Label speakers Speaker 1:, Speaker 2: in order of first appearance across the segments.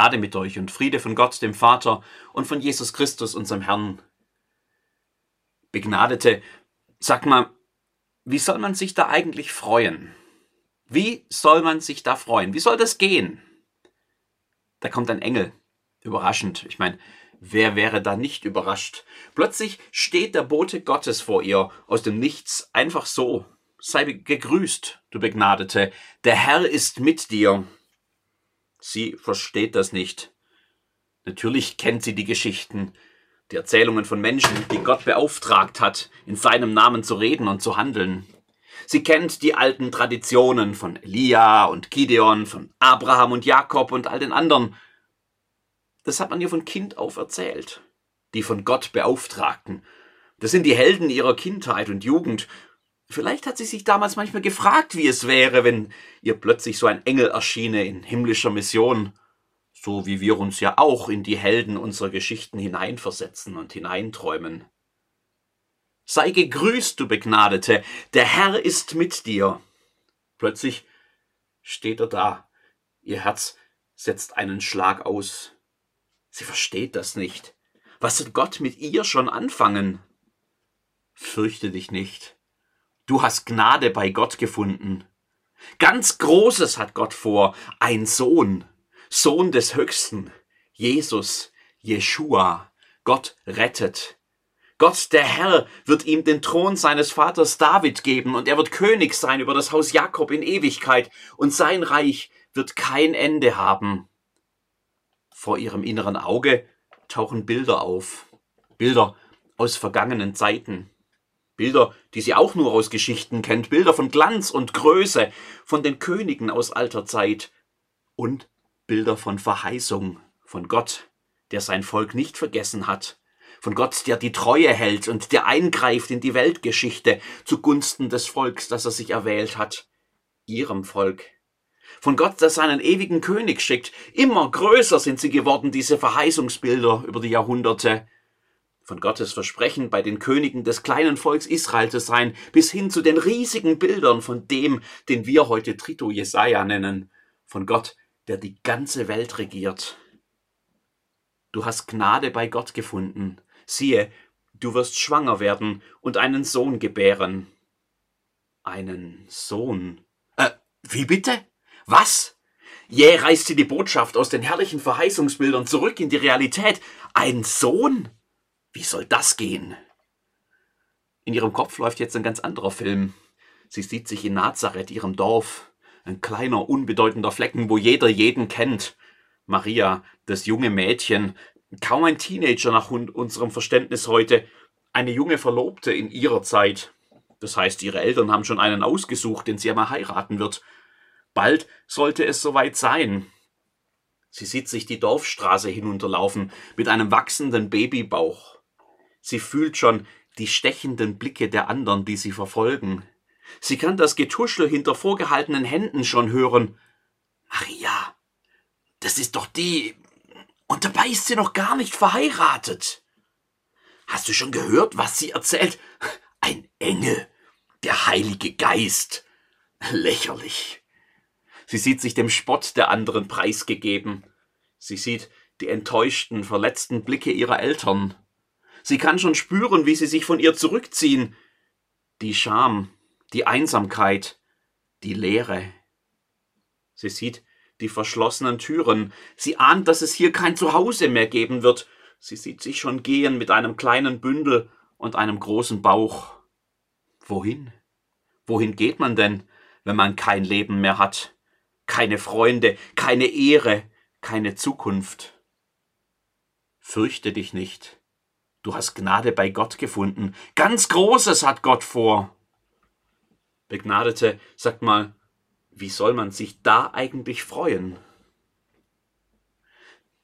Speaker 1: Gnade mit euch und Friede von Gott, dem Vater und von Jesus Christus, unserem Herrn. Begnadete, sag mal, wie soll man sich da eigentlich freuen? Wie soll man sich da freuen? Wie soll das gehen? Da kommt ein Engel. Überraschend. Ich meine, wer wäre da nicht überrascht? Plötzlich steht der Bote Gottes vor ihr aus dem Nichts, einfach so. Sei gegrüßt, du Begnadete. Der Herr ist mit dir. Sie versteht das nicht. Natürlich kennt sie die Geschichten, die Erzählungen von Menschen, die Gott beauftragt hat, in seinem Namen zu reden und zu handeln. Sie kennt die alten Traditionen von Elia und Gideon, von Abraham und Jakob und all den anderen. Das hat man ihr von Kind auf erzählt. Die von Gott Beauftragten. Das sind die Helden ihrer Kindheit und Jugend. Vielleicht hat sie sich damals manchmal gefragt, wie es wäre, wenn ihr plötzlich so ein Engel erschiene in himmlischer Mission, so wie wir uns ja auch in die Helden unserer Geschichten hineinversetzen und hineinträumen. Sei gegrüßt, du Begnadete, der Herr ist mit dir. Plötzlich steht er da, ihr Herz setzt einen Schlag aus. Sie versteht das nicht. Was soll Gott mit ihr schon anfangen? Fürchte dich nicht Du hast Gnade bei Gott gefunden. Ganz Großes hat Gott vor. Ein Sohn, Sohn des Höchsten, Jesus, Jeshua. Gott rettet. Gott, der Herr, wird ihm den Thron seines Vaters David geben und er wird König sein über das Haus Jakob in Ewigkeit und sein Reich wird kein Ende haben. Vor ihrem inneren Auge tauchen Bilder auf. Bilder aus vergangenen Zeiten. Bilder, die sie auch nur aus Geschichten kennt, Bilder von Glanz und Größe, von den Königen aus alter Zeit. Und Bilder von Verheißung, von Gott, der sein Volk nicht vergessen hat, von Gott, der die Treue hält und der eingreift in die Weltgeschichte zugunsten des Volks, das er sich erwählt hat, ihrem Volk. Von Gott, der seinen ewigen König schickt. Immer größer sind sie geworden, diese Verheißungsbilder über die Jahrhunderte von Gottes Versprechen bei den Königen des kleinen Volks Israel zu sein, bis hin zu den riesigen Bildern von dem, den wir heute Trito Jesaja nennen, von Gott, der die ganze Welt regiert. Du hast Gnade bei Gott gefunden. Siehe, du wirst schwanger werden und einen Sohn gebären. Einen Sohn? Äh, wie bitte? Was? Jäh reißt sie die Botschaft aus den herrlichen Verheißungsbildern zurück in die Realität. Ein Sohn? Wie soll das gehen? In ihrem Kopf läuft jetzt ein ganz anderer Film. Sie sieht sich in Nazareth, ihrem Dorf. Ein kleiner, unbedeutender Flecken, wo jeder jeden kennt. Maria, das junge Mädchen, kaum ein Teenager nach unserem Verständnis heute, eine junge Verlobte in ihrer Zeit. Das heißt, ihre Eltern haben schon einen ausgesucht, den sie einmal heiraten wird. Bald sollte es soweit sein. Sie sieht sich die Dorfstraße hinunterlaufen mit einem wachsenden Babybauch. Sie fühlt schon die stechenden Blicke der anderen, die sie verfolgen. Sie kann das Getuschel hinter vorgehaltenen Händen schon hören. Maria, das ist doch die. Und dabei ist sie noch gar nicht verheiratet. Hast du schon gehört, was sie erzählt? Ein Engel, der Heilige Geist. Lächerlich. Sie sieht sich dem Spott der anderen preisgegeben. Sie sieht die enttäuschten, verletzten Blicke ihrer Eltern. Sie kann schon spüren, wie sie sich von ihr zurückziehen. Die Scham, die Einsamkeit, die Leere. Sie sieht die verschlossenen Türen. Sie ahnt, dass es hier kein Zuhause mehr geben wird. Sie sieht sich schon gehen mit einem kleinen Bündel und einem großen Bauch. Wohin? Wohin geht man denn, wenn man kein Leben mehr hat? Keine Freunde, keine Ehre, keine Zukunft. Fürchte dich nicht. Du hast Gnade bei Gott gefunden. Ganz Großes hat Gott vor. Begnadete, sag mal, wie soll man sich da eigentlich freuen?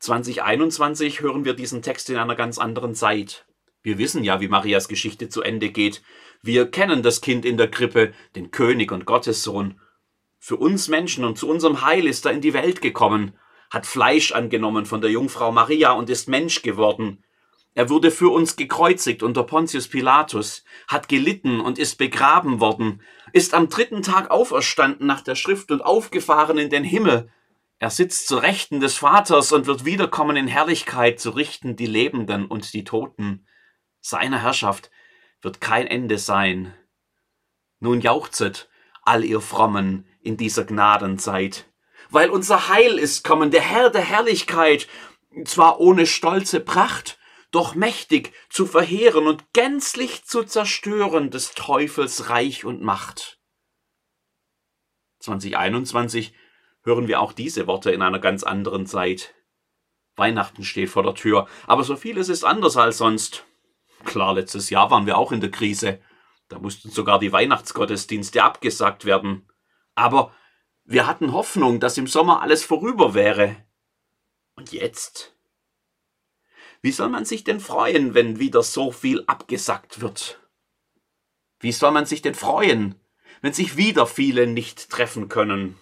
Speaker 1: 2021 hören wir diesen Text in einer ganz anderen Zeit. Wir wissen ja, wie Marias Geschichte zu Ende geht. Wir kennen das Kind in der Krippe, den König und Gottessohn. Für uns Menschen und zu unserem Heil ist er in die Welt gekommen, hat Fleisch angenommen von der Jungfrau Maria und ist Mensch geworden. Er wurde für uns gekreuzigt unter Pontius Pilatus, hat gelitten und ist begraben worden, ist am dritten Tag auferstanden nach der Schrift und aufgefahren in den Himmel, Er sitzt zu Rechten des Vaters und wird wiederkommen in Herrlichkeit zu richten die Lebenden und die Toten. Seiner Herrschaft wird kein Ende sein. Nun jauchzet, all ihr Frommen in dieser Gnadenzeit, weil unser Heil ist kommen, der Herr der Herrlichkeit, zwar ohne stolze Pracht, doch mächtig zu verheeren und gänzlich zu zerstören des Teufels Reich und Macht. 2021 hören wir auch diese Worte in einer ganz anderen Zeit. Weihnachten steht vor der Tür, aber so vieles ist anders als sonst. Klar, letztes Jahr waren wir auch in der Krise. Da mussten sogar die Weihnachtsgottesdienste abgesagt werden. Aber wir hatten Hoffnung, dass im Sommer alles vorüber wäre. Und jetzt? Wie soll man sich denn freuen, wenn wieder so viel abgesagt wird? Wie soll man sich denn freuen, wenn sich wieder viele nicht treffen können?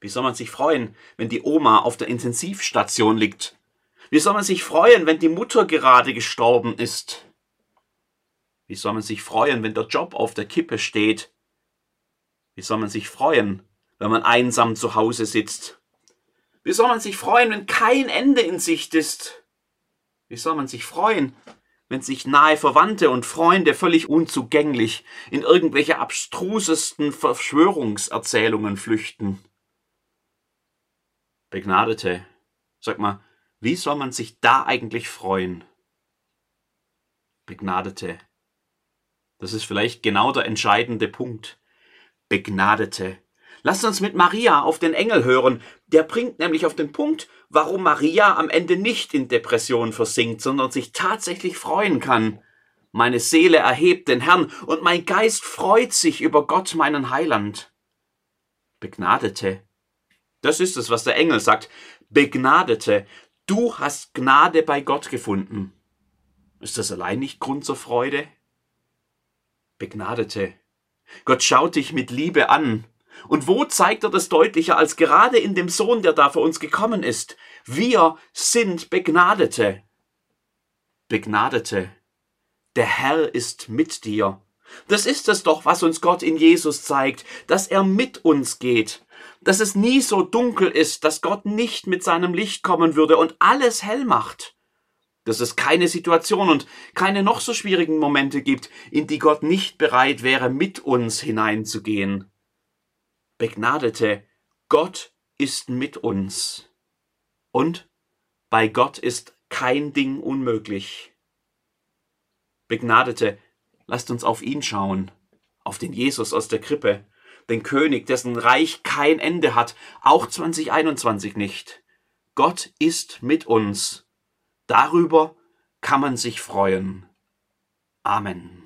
Speaker 1: Wie soll man sich freuen, wenn die Oma auf der Intensivstation liegt? Wie soll man sich freuen, wenn die Mutter gerade gestorben ist? Wie soll man sich freuen, wenn der Job auf der Kippe steht? Wie soll man sich freuen, wenn man einsam zu Hause sitzt? Wie soll man sich freuen, wenn kein Ende in Sicht ist? Wie soll man sich freuen, wenn sich nahe Verwandte und Freunde völlig unzugänglich in irgendwelche abstrusesten Verschwörungserzählungen flüchten? Begnadete, sag mal, wie soll man sich da eigentlich freuen? Begnadete, das ist vielleicht genau der entscheidende Punkt. Begnadete. Lasst uns mit Maria auf den Engel hören. Der bringt nämlich auf den Punkt, warum Maria am Ende nicht in Depression versinkt, sondern sich tatsächlich freuen kann. Meine Seele erhebt den Herrn und mein Geist freut sich über Gott, meinen Heiland. Begnadete. Das ist es, was der Engel sagt. Begnadete. Du hast Gnade bei Gott gefunden. Ist das allein nicht Grund zur Freude? Begnadete. Gott schaut dich mit Liebe an. Und wo zeigt er das deutlicher als gerade in dem Sohn, der da für uns gekommen ist? Wir sind Begnadete. Begnadete. Der Herr ist mit dir. Das ist es doch, was uns Gott in Jesus zeigt, dass er mit uns geht, dass es nie so dunkel ist, dass Gott nicht mit seinem Licht kommen würde und alles hell macht dass es keine Situation und keine noch so schwierigen Momente gibt, in die Gott nicht bereit wäre, mit uns hineinzugehen. Begnadete, Gott ist mit uns. Und bei Gott ist kein Ding unmöglich. Begnadete, lasst uns auf ihn schauen, auf den Jesus aus der Krippe, den König, dessen Reich kein Ende hat, auch 2021 nicht. Gott ist mit uns Darüber kann man sich freuen. Amen.